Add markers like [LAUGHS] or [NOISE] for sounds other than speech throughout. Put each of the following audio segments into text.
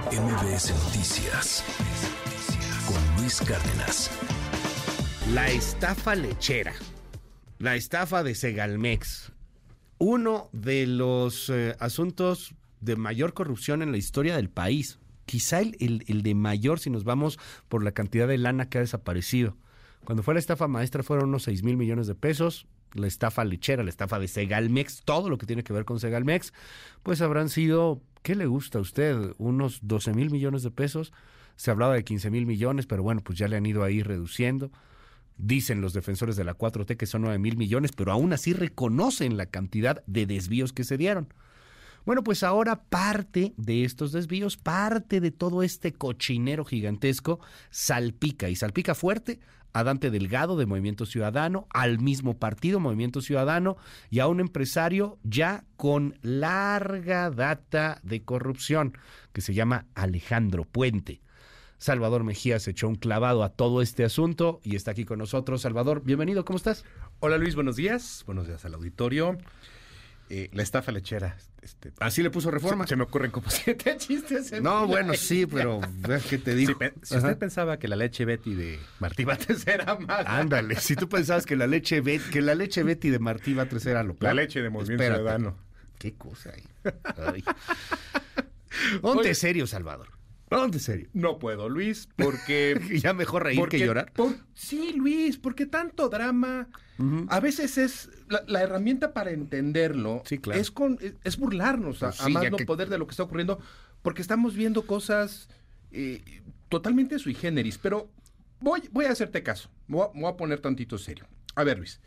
MBS Noticias con Luis Cárdenas. La estafa lechera, la estafa de Segalmex, uno de los eh, asuntos de mayor corrupción en la historia del país, quizá el, el- el de mayor si nos vamos por la cantidad de lana que ha desaparecido. Cuando fue la estafa maestra fueron unos 6 mil millones de pesos, la estafa lechera, la estafa de Segalmex, todo lo que tiene que ver con Segalmex, pues habrán sido, ¿qué le gusta a usted? Unos 12 mil millones de pesos. Se hablaba de 15 mil millones, pero bueno, pues ya le han ido ahí reduciendo. Dicen los defensores de la 4T que son 9 mil millones, pero aún así reconocen la cantidad de desvíos que se dieron. Bueno, pues ahora parte de estos desvíos, parte de todo este cochinero gigantesco, salpica y salpica fuerte a Dante Delgado de Movimiento Ciudadano, al mismo partido Movimiento Ciudadano y a un empresario ya con larga data de corrupción que se llama Alejandro Puente. Salvador Mejía se echó un clavado a todo este asunto y está aquí con nosotros. Salvador, bienvenido, ¿cómo estás? Hola Luis, buenos días. Buenos días al auditorio. Eh, la estafa lechera. Este, Así le puso reforma. se, se me ocurren como [LAUGHS] siete chistes. en No, bueno, sí, pero ve ¿qué te Si, digo? si Ajá. usted pensaba que la leche Betty de Martí Bates [LAUGHS] era mala, Ándale, si tú pensabas que la leche Bet- que la leche Betty de Martí Batres era lo la leche de Movimiento espérate. Ciudadano. Qué cosa ahí. Ay. Ponte Oye. serio, Salvador. Ponte serio. No puedo, Luis, porque... [LAUGHS] Ya mejor reír porque- que llorar. por- sí, Luis, porque tanto drama... A veces es la, la herramienta para entenderlo Sí, claro. es con es, es burlarnos a, Pues a sí, más no que- poder de lo que está ocurriendo porque estamos viendo cosas eh, totalmente sui generis. Pero voy, voy a hacerte caso. Me voy a, voy a poner tantito serio. A ver, Luis.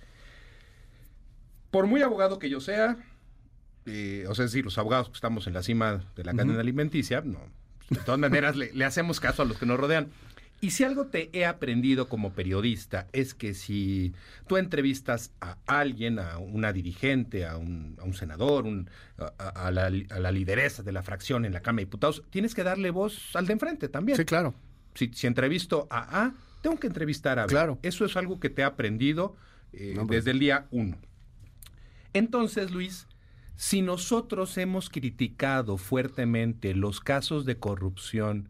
Por muy abogado que yo sea, eh, o sea, es decir, los abogados que estamos en la cima de la cadena alimenticia, no, de todas maneras le, le hacemos caso a los que nos rodean. Y si algo te he aprendido como periodista es que si tú entrevistas a alguien, a una dirigente, a un, a un senador, un- a, la, a la lideresa de la fracción en la Cámara de Diputados, tienes que darle voz al de enfrente también. Sí, claro. Si, si entrevisto a A, tengo que entrevistar a B. Claro. Eso es algo que te he aprendido eh, No, pues. desde el día uno. Entonces, Luis, si nosotros hemos criticado fuertemente los casos de corrupción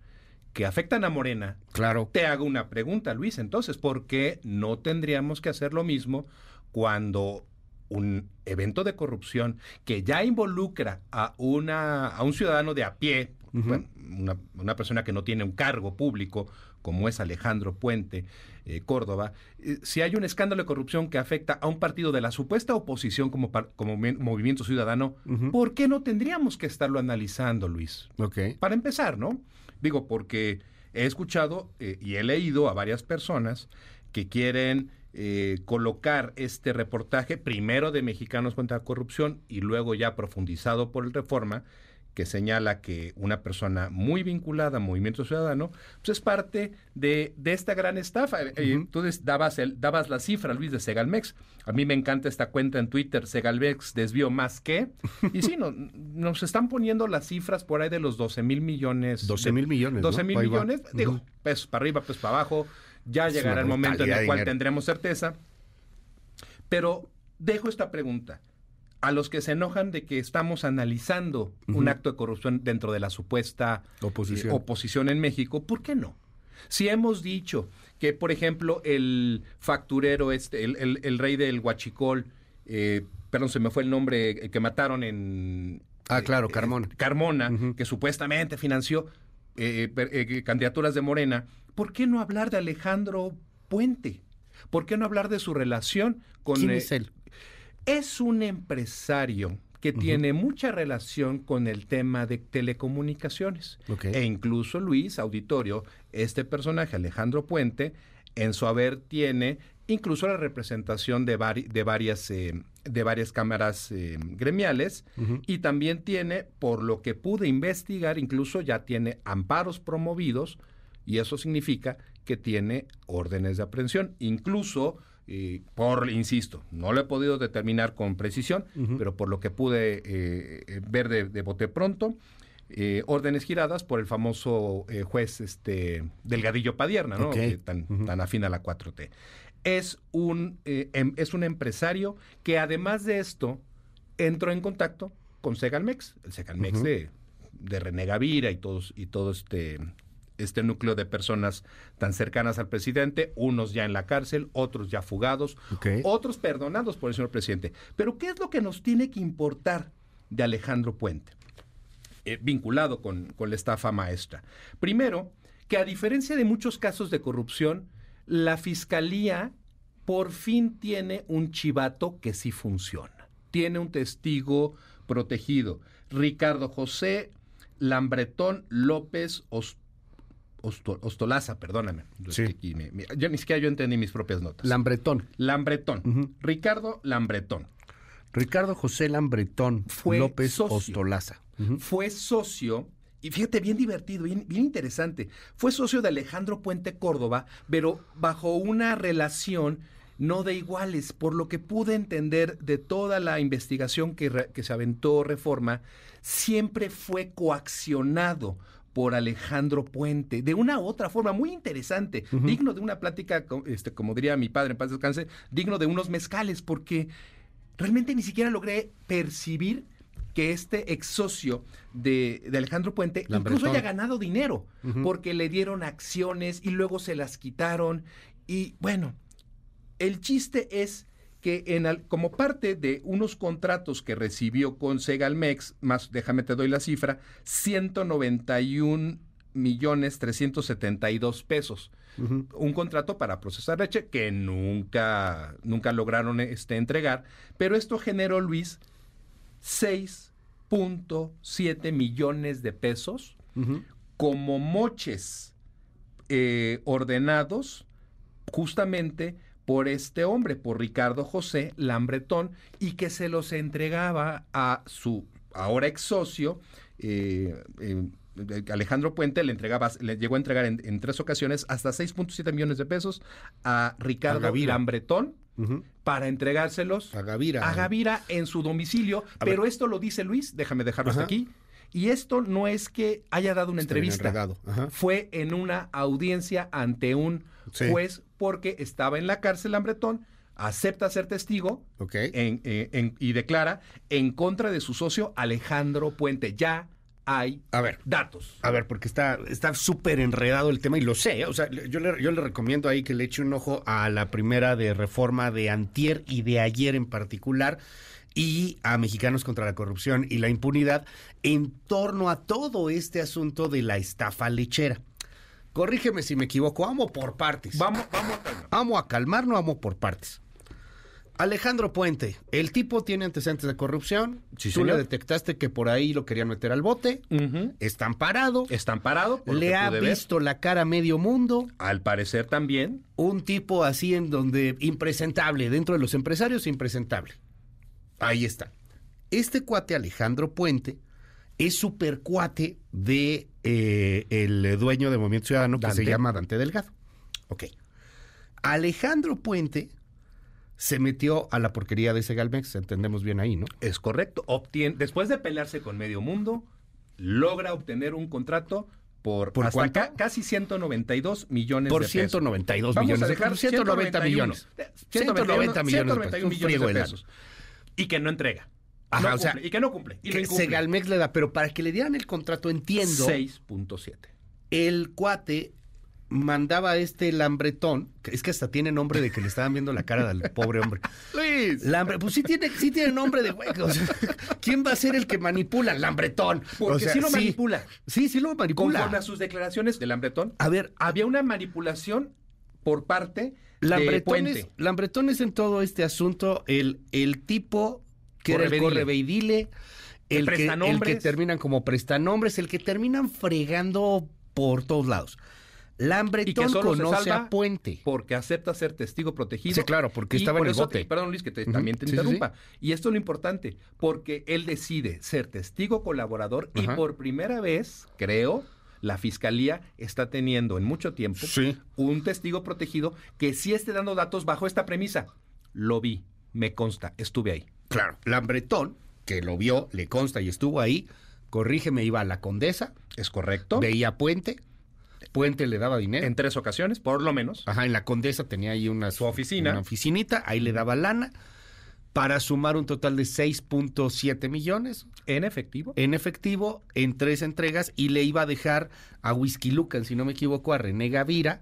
que afectan a Morena, Claro. te hago una pregunta, Luis, entonces, ¿por qué no tendríamos que hacer lo mismo cuando un evento de corrupción que ya involucra a, una, a un ciudadano de a pie, Bueno, una, una persona que no tiene un cargo público, como es Alejandro Puente eh, Córdoba, eh, si hay un escándalo de corrupción que afecta a un partido de la supuesta oposición como, como movimiento ciudadano. ¿por qué no tendríamos que estarlo analizando, Luis? Para empezar, ¿no? Digo, porque he escuchado eh, y he leído a varias personas que quieren eh, colocar este reportaje primero de Mexicanos contra la Corrupción y luego ya profundizado por el Reforma, que señala que una persona muy vinculada a Movimiento Ciudadano, pues es parte de, de esta gran estafa. Tú des- dabas, el, dabas la cifra, Luis, de Segalmex. A mí me encanta esta cuenta en Twitter, Segalmex desvió más que. Y sí, no- nos están poniendo las cifras por ahí de los 12 mil millones. 12 de- mil millones. ¿no? 12 mil Ahí va. millones, digo, pesos para arriba, pesos para abajo. Ya llegará el momento en el cual dinero. tendremos certeza. Pero dejo esta pregunta. A los que se enojan de que estamos analizando un acto de corrupción dentro de la supuesta Oposición. eh, oposición en México, ¿por qué no? Si hemos dicho que, por ejemplo, el facturero, este, el, el- el rey del Huachicol, eh, perdón, se me fue el nombre, eh, que mataron en... Ah, claro, eh, Carmona. Carmona, que supuestamente financió eh, eh, candidaturas de Morena, ¿por qué no hablar de Alejandro Puente? ¿Por qué no hablar de su relación con... ¿Quién eh, es él? Es un empresario que tiene mucha relación con el tema de telecomunicaciones. E incluso Luis Auditorio, este personaje, Alejandro Puente, en su haber tiene incluso la representación de, vari- de varias, eh, de varias cámaras eh, gremiales y también tiene, por lo que pude investigar, incluso ya tiene amparos promovidos y eso significa que tiene órdenes de aprehensión. Incluso, eh, por, insisto, no lo he podido determinar con precisión, pero por lo que pude eh, eh, ver de, de bote pronto, eh, órdenes giradas por el famoso eh, juez este Delgadillo Padierna, ¿no? Tan, Ujú. tan afín a la 4T. Es un, em- es un empresario que además de esto entró en contacto con Segalmex, el Segalmex Ujú. de, de René Gavira y todos y todo este este núcleo de personas tan cercanas al presidente, unos ya en la cárcel, otros ya fugados, otros perdonados por el señor presidente. Pero ¿qué es lo que nos tiene que importar de Alejandro Puente? eh, vinculado con, con la estafa maestra. Primero, que a diferencia de muchos casos de corrupción, la fiscalía por fin tiene un chivato que sí funciona. Tiene un testigo protegido. Ricardo José Lambretón López Os- Osto- Ostolaza, perdóname. Sí. me- me- yo ni siquiera yo entendí mis propias notas. Lambretón. Lambretón. Ricardo Lambretón. Ricardo José Lambretón Fue López socio. Ostolaza. Fue socio, y fíjate, bien divertido, bien, bien interesante, fue socio de Alejandro Puente Córdoba, pero bajo una relación no de iguales, por lo que pude entender de toda la investigación que, re- que se aventó Reforma, siempre fue coaccionado por Alejandro Puente, de una u otra forma muy interesante, digno de una plática, este, como diría mi padre en paz descanse, digno de unos mezcales, porque realmente ni siquiera logré percibir que este ex socio de, de Alejandro Puente Lambretón. incluso haya ganado dinero, porque le dieron acciones y luego se las quitaron. Y bueno, el chiste es que en al- como parte de unos contratos que recibió con Segalmex, más déjame te doy la cifra, 191 millones 372 pesos. Un contrato para procesar leche que nunca, nunca lograron este, entregar, pero esto generó, Luis, 6.7 millones de pesos como moches eh, ordenados justamente por este hombre, por Ricardo José Lambretón, y que se los entregaba a su ahora ex socio, eh, eh, Alejandro Puente, le entregaba, le llegó a entregar en, en tres ocasiones hasta 6.7 millones de pesos a Ricardo Gavira. Lambretón para entregárselos A Gavira. a Gavira en su domicilio, A pero ver. esto lo dice Luis, déjame dejarlo hasta aquí. Y esto no es que haya dado una Está entrevista, fue en una audiencia ante un Sí. juez porque estaba en la cárcel Lambretón, acepta ser testigo Ok. en- eh, en- y declara en contra de su socio Alejandro Puente. Ya hay A ver. datos. A ver, porque está está súper enredado el tema y lo sé. ¿eh? O sea, yo le, yo le recomiendo ahí que le eche un ojo a la primera de reforma de Antier y de ayer en particular y a Mexicanos contra la Corrupción y la Impunidad en torno a todo este asunto de la estafa lechera. Corrígeme si me equivoco, amo por partes. Vamos, vamos. calma. Amo a calmar, no amo por partes. Alejandro Puente, el tipo tiene antecedentes de corrupción. Sí, Tú señor. le detectaste que por ahí lo querían meter al bote. Ujú. Está amparado. Le ha ver. visto la cara a medio mundo. Al parecer también. Un tipo así en donde impresentable, dentro de los empresarios impresentable. Ahí está. Este cuate Alejandro Puente es super cuate de eh, el dueño de Movimiento Ciudadano que se llama Dante Delgado. Ok. Alejandro Puente se metió a la porquería de Segalmex, entendemos bien ahí, ¿no? Es correcto. Obtien- después de pelearse con medio mundo, logra obtener un contrato por, ¿Por hasta ca- casi 192 millones Por de pesos. 192 Vamos millones a de dejar pesos. 190 millones. 190 millones de pesos. 191 Un millones friego de de pesos. Y que no entrega. Ajá, No o sea, cumple, y que no cumple. Y Que. Segalmex le da, pero para que le dieran el contrato, entiendo, 6.7. el cuate mandaba a este lambretón, que es que hasta tiene nombre de que le estaban viendo la cara del [LAUGHS] pobre hombre. Luis. Lambre, pues sí tiene, sí tiene nombre de güey. o sea, ¿Quién va a ser el que manipula? Lambretón. Porque O sea, sí lo manipula. Sí, sí lo manipula. Conforme a sus declaraciones de Lambretón, A ver, había una manipulación por parte de Lambretón es. Lambretón es en todo este asunto el, el tipo que era el Correveidile. correveidile, El el que, el que prestanombres. terminan como prestanombres, el que terminan fregando por todos lados. Lambretón conoce a Puente. Porque acepta ser testigo protegido. Sí, claro, porque estaba por en el bote. te- perdón, Luis, que te- también te Sí, sí, interrumpa. Y esto es lo importante, porque él decide ser testigo colaborador y por primera vez, creo, la fiscalía está teniendo en mucho tiempo Sí. un testigo protegido que sí esté dando datos bajo esta premisa. Lo vi, me consta, estuve ahí. Claro, Lambretón, que lo vio, le consta y estuvo ahí, corrígeme, iba a la Condesa, ¿Es correcto? veía Puente, Puente le daba dinero. En tres ocasiones, por lo menos. Ajá, en la Condesa tenía ahí una Su oficina. Una oficinita, ahí le daba lana. Para sumar un total de 6.7 millones ¿En efectivo? en efectivo en tres entregas y le iba a dejar a Whisky Lucan, si no me equivoco, a René Gavira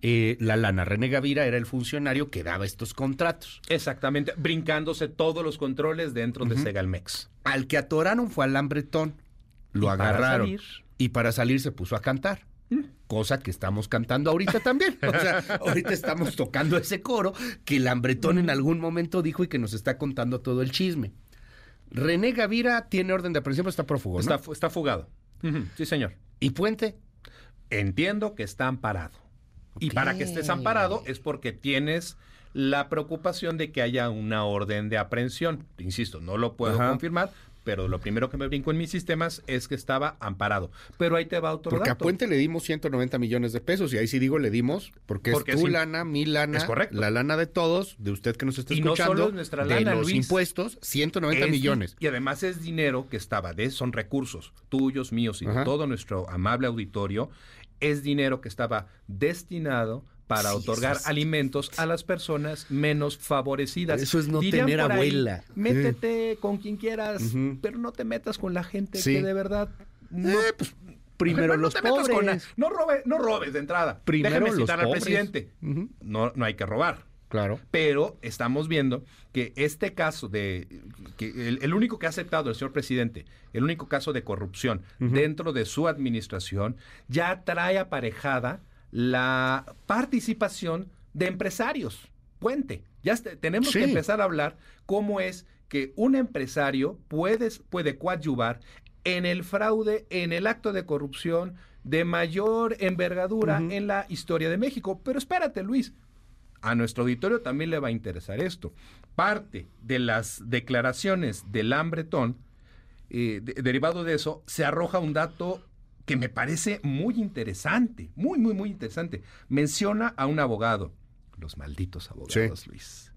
eh, la lana. René Gavira era el funcionario que daba estos contratos. Exactamente, brincándose todos los controles dentro de Segalmex. Al que atoraron fue Alan Bretón. Lo Y para agarraron. salir- Y para salir se puso a cantar. Cosa que estamos cantando ahorita también. O sea, [LAUGHS] ahorita estamos tocando ese coro que Lambretón en algún momento dijo y que nos está contando todo el chisme. René Gavira tiene orden de aprehensión, pero está prófugo, ¿no? Está, fu- está fugado. Sí, señor. ¿Y Puente? Entiendo que está amparado. Y para que estés amparado es porque tienes la preocupación de que haya una orden de aprehensión. Insisto, no lo puedo Ajá. confirmar, pero lo primero que me brinco en mis sistemas es que estaba amparado. Pero ahí te va otro Porque a. Puente le dimos 190 millones de pesos y ahí sí digo le dimos porque, Porque es tu im- lana, mi lana, Es correcto. la lana de todos, de usted que nos está Y no escuchando, solo es nuestra de lana, los Luis. impuestos, 190 Es di- millones. Y además es dinero que estaba de, son recursos tuyos, míos y de todo nuestro amable auditorio. Es dinero que estaba destinado para Sí, otorgar es- alimentos a las personas menos favorecidas. Eso es no Dirían tener por ahí, abuela. métete con quien quieras, pero no te metas con la gente Sí. que de verdad no, Eh, pues, primero no los metas con la- pobres. no robes, no robes de entrada. Primero Déjame los citar al pobres. presidente. Ujú. No, no hay que robar. Claro. Pero estamos viendo que este caso de que el, el único que ha aceptado el señor presidente, el único caso de corrupción dentro de su administración, ya trae aparejada la participación de empresarios. Puente. Ya este- tenemos Sí. que empezar a hablar cómo es que un empresario puede, puede coadyuvar en el fraude, en el acto de corrupción de mayor envergadura en la historia de México. Pero espérate, Luis, a nuestro auditorio también le va a interesar esto. Parte de las declaraciones del Lambretón, eh, de- derivado de eso, se arroja un dato que me parece muy interesante, muy, muy, muy interesante. Menciona a un abogado, los malditos abogados, Sí. Luis.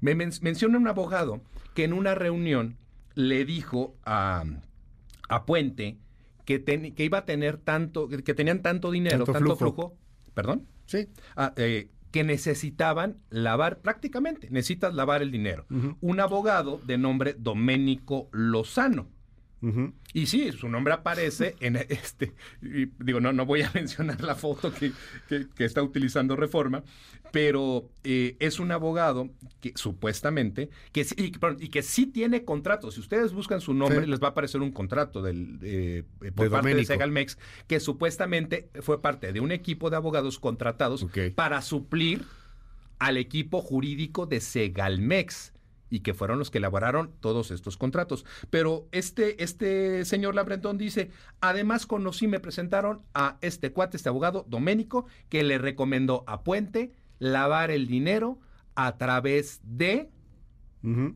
Me men- menciona un abogado que en una reunión le dijo a, a Puente que, ten- que iba a tener tanto, que tenían tanto dinero, Tanto tanto, flujo. flujo, perdón, Sí. Ah, eh, que necesitaban lavar, prácticamente, necesitas lavar el dinero. Un abogado de nombre Doménico Lozano. Y sí, su nombre aparece en este, y digo, no, no voy a [LAUGHS] mencionar la foto que, que- que está utilizando Reforma, pero eh, es un abogado que supuestamente, que, sí- y, perdón, y que sí tiene contratos. Si ustedes buscan su nombre, Sí. les va a aparecer un contrato del, eh, por De parte de. Segalmex, que supuestamente fue parte de un equipo de abogados contratados para suplir al equipo jurídico de Segalmex y que fueron los que elaboraron todos estos contratos. Pero este, este señor Labrentón dice, además conocí, me presentaron a este cuate, este abogado, Doménico, que le recomendó a Puente lavar el dinero a través de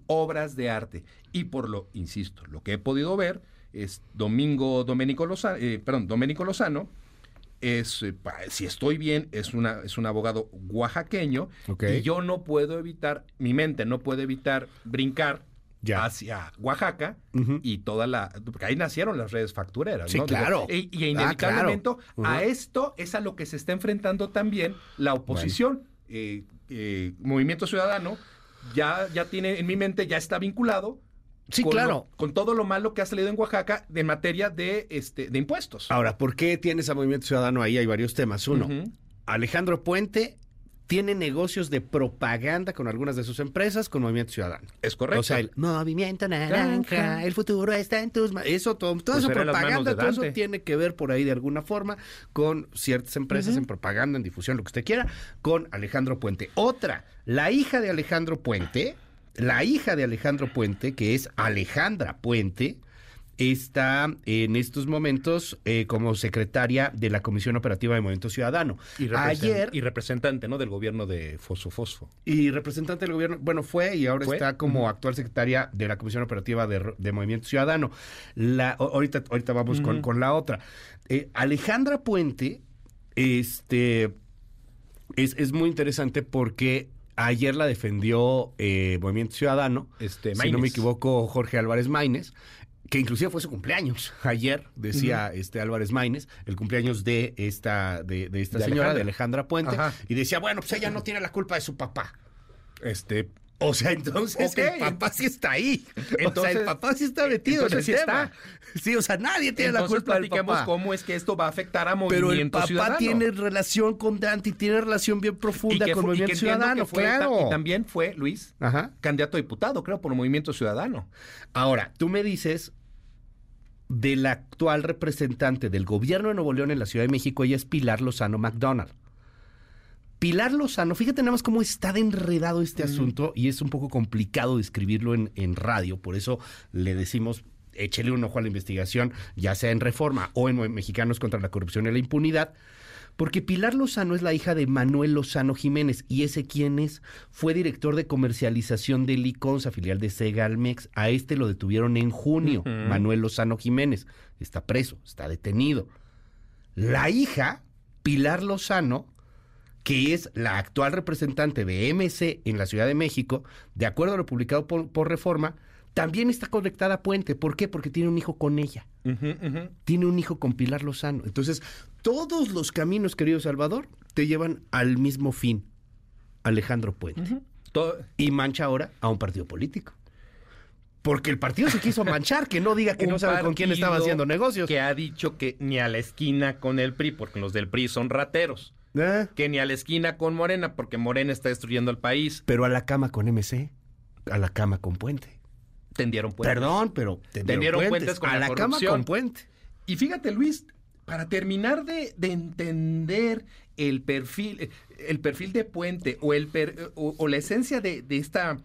obras de arte. Y por lo, insisto, lo que he podido ver es Domingo Doménico Lozano, perdón, Doménico Lozano, es, eh, si estoy bien, es, una, es un abogado oaxaqueño y yo no puedo evitar, mi mente no puede evitar brincar Ya. hacia Oaxaca y toda la, porque ahí nacieron las redes factureras. Sí, ¿no? Digo, claro. y, y Ah, inevitablemente a esto es a lo que se está enfrentando también la oposición. Eh, eh, Movimiento Ciudadano ya, ya tiene en mi mente, ya está vinculado. Sí, con claro. lo- con todo lo malo que ha salido en Oaxaca en materia de, este, de impuestos. Ahora, ¿por qué tienes a Movimiento Ciudadano ahí? Hay varios temas. Uno. Alejandro Puente tiene negocios de propaganda con algunas de sus empresas con Movimiento Ciudadano. Es correcto. O sea, el movimiento naranja, Naranja. el futuro está en tus manos. Eso, todo, toda Pues esa propaganda, todo eso tiene que ver por ahí de alguna forma con ciertas empresas en propaganda, en difusión, lo que usted quiera, con Alejandro Puente. Otra, la hija de Alejandro Puente, la hija de Alejandro Puente, que es Alejandra Puente, está en estos momentos eh, como secretaria de la Comisión Operativa de Movimiento Ciudadano. Y, Ayer, y representante ¿no? del gobierno de Fosfo Fosfo. y representante del gobierno, bueno, fue y ahora ¿Fue? está como actual secretaria de la Comisión Operativa de, de Movimiento Ciudadano. La, ahorita, ahorita vamos con, con la otra. Eh, Alejandra Puente, este, es, es muy interesante porque ayer la defendió eh, Movimiento Ciudadano, Este, si no me equivoco, Jorge Álvarez Maínez, que inclusive fue su cumpleaños. [LAUGHS] Ayer decía este Álvarez Maínez, el cumpleaños de esta, de, de esta De señora, Alejandra. de Alejandra Puente, Ajá. y decía, bueno, pues ella no tiene la culpa de su papá. Este, O sea, entonces el papá sí está ahí. o sea, Entonces- el papá sí está metido en el entonces sí tema. está. Sí, o sea, nadie tiene la Entonces culpa del papá. cómo es que esto va a afectar a Pero Movimiento el papá Ciudadano. tiene relación con Dante y tiene relación bien profunda que con y que Movimiento entiendo Ciudadano, que fue claro. Y también fue, Luis, Ajá. candidato a diputado, creo, por Movimiento Ciudadano. Ahora, tú me dices del actual representante del gobierno de Nuevo León en la Ciudad de México, ella es Pilar Lozano McDonald. Pilar Lozano, fíjate nada más cómo está de enredado este asunto y es un poco complicado describirlo en, en radio, por eso le decimos échele un ojo a la investigación, ya sea en Reforma o en Mexicanos contra la Corrupción y la Impunidad, porque Pilar Lozano es la hija de Manuel Lozano Jiménez. ¿Y ese quién es? Fue director de comercialización de Liconza, filial de Segalmex. A este lo detuvieron en junio. Manuel Lozano Jiménez. Está preso, está detenido. La hija, Pilar Lozano, que es la actual representante de MC en la Ciudad de México, de acuerdo a lo publicado por, por Reforma, también está conectada a Puente. ¿Por qué? Porque tiene un hijo con ella tiene un hijo con Pilar Lozano. Entonces, todos los caminos, querido Salvador, te llevan al mismo fin, Alejandro Puente. Y mancha ahora a un partido político. Porque el partido se quiso manchar, que no diga que no sabe con quién estaba haciendo negocios. Que ha dicho que ni a la esquina con el PRI, porque los del PRI son rateros. ¿Eh? Que ni a la esquina con Morena, porque Morena está destruyendo el país. Pero a la cama con MC, a la cama con Puente. Tendieron puentes. Perdón, pero Tendieron puentes con a la la, cama con Puente. Y fíjate, Luis, para terminar de, de entender el perfil, el perfil de Puente o, el per- o, o la esencia de, de esta,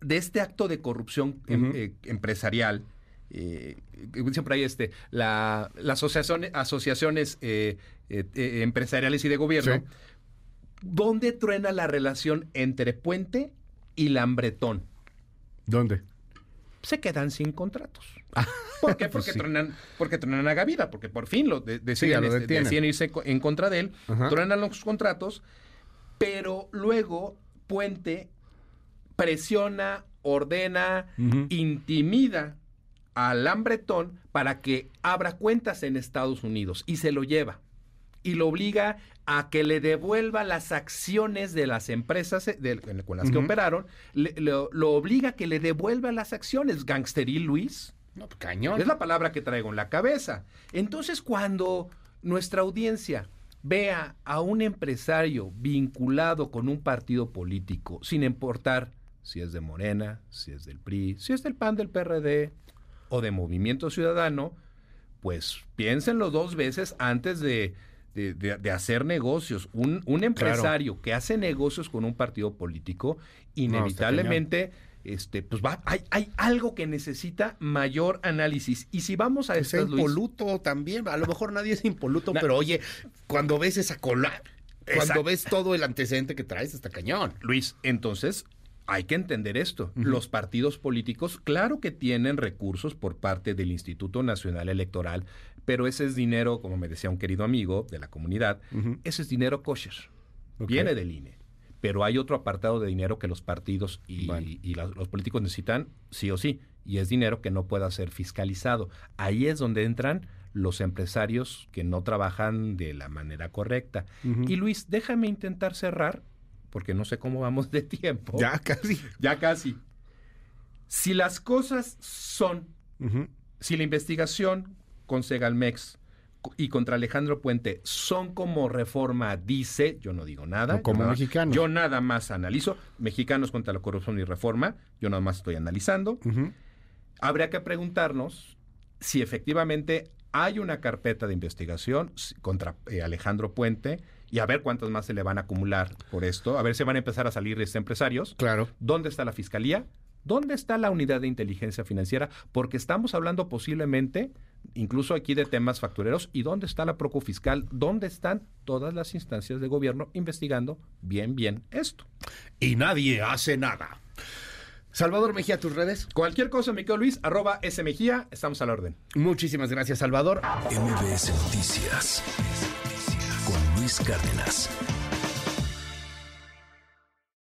de este acto de corrupción em- eh, empresarial, eh, siempre hay este, la, las asociaciones, asociaciones eh, eh, eh, empresariales y de gobierno, Sí. ¿dónde truena la relación entre Puente y Lambretón? ¿Dónde? se quedan sin contratos. ¿Por qué? [LAUGHS] Pues Porque, sí. truenan, porque truenan a Gavida, porque por fin lo de- Sí, deciden, lo este, deciden irse en contra de él, Ajá. truenan los contratos, pero luego Puente presiona, ordena, intimida a Lambretón para que abra cuentas en Estados Unidos y se lo lleva. Y lo obliga a que le devuelva las acciones de las empresas eh, de- con las que operaron, le- lo, lo obliga a que le devuelva las acciones. Gangsteril Luis. No, pues, cañón. Es la palabra que traigo en la cabeza. Entonces, cuando nuestra audiencia vea a un empresario vinculado con un partido político, sin importar si es de Morena, si es del PRI, si es del PAN, del PRD o de Movimiento Ciudadano, pues piénsenlo dos veces antes de, de- de- de hacer negocios. Un, un empresario que hace negocios con un partido político, inevitablemente, este, pues va, hay, hay algo que necesita mayor análisis. Y si vamos a Es estas, Luis, impoluto también. A lo mejor nadie es impoluto, Na- pero oye, cuando ves esa cola, cuando ves todo el antecedente que traes, está cañón. Luis, entonces hay que entender esto. Los partidos políticos, claro que tienen recursos por parte del Instituto Nacional Electoral, pero ese es dinero, como me decía un querido amigo de la comunidad, ese es dinero kosher. Viene del INE. Pero hay otro apartado de dinero que los partidos y, Bueno. y la- los políticos necesitan sí o sí, y es dinero que no pueda ser fiscalizado. Ahí es donde entran los empresarios que no trabajan de la manera correcta. Y Luis, déjame intentar cerrar, porque no sé cómo vamos de tiempo. Ya casi. Ya casi. Si las cosas son, si la investigación con Segalmex y contra Alejandro Puente son como reforma dice, yo no digo nada. Como yo nada- mexicanos. Yo nada más analizo. Mexicanos contra la corrupción y reforma, yo nada más estoy analizando. Habría que preguntarnos si efectivamente hay una carpeta de investigación contra eh, Alejandro Puente y a ver cuántas más se le van a acumular por esto, a ver si van a empezar a salir este empresarios. Claro. ¿Dónde está la fiscalía? ¿Dónde está la unidad de inteligencia financiera? Porque estamos hablando posiblemente, incluso aquí de temas factureros, ¿y dónde está la Proco Fiscal? ¿Dónde están todas las instancias de gobierno investigando bien, bien esto? Y nadie hace nada. Salvador Mejía, tus redes. Cualquier cosa, mi Luis, arroba S Mejía, estamos a la orden. Muchísimas gracias, Salvador. MBS Noticias con Luis Cárdenas.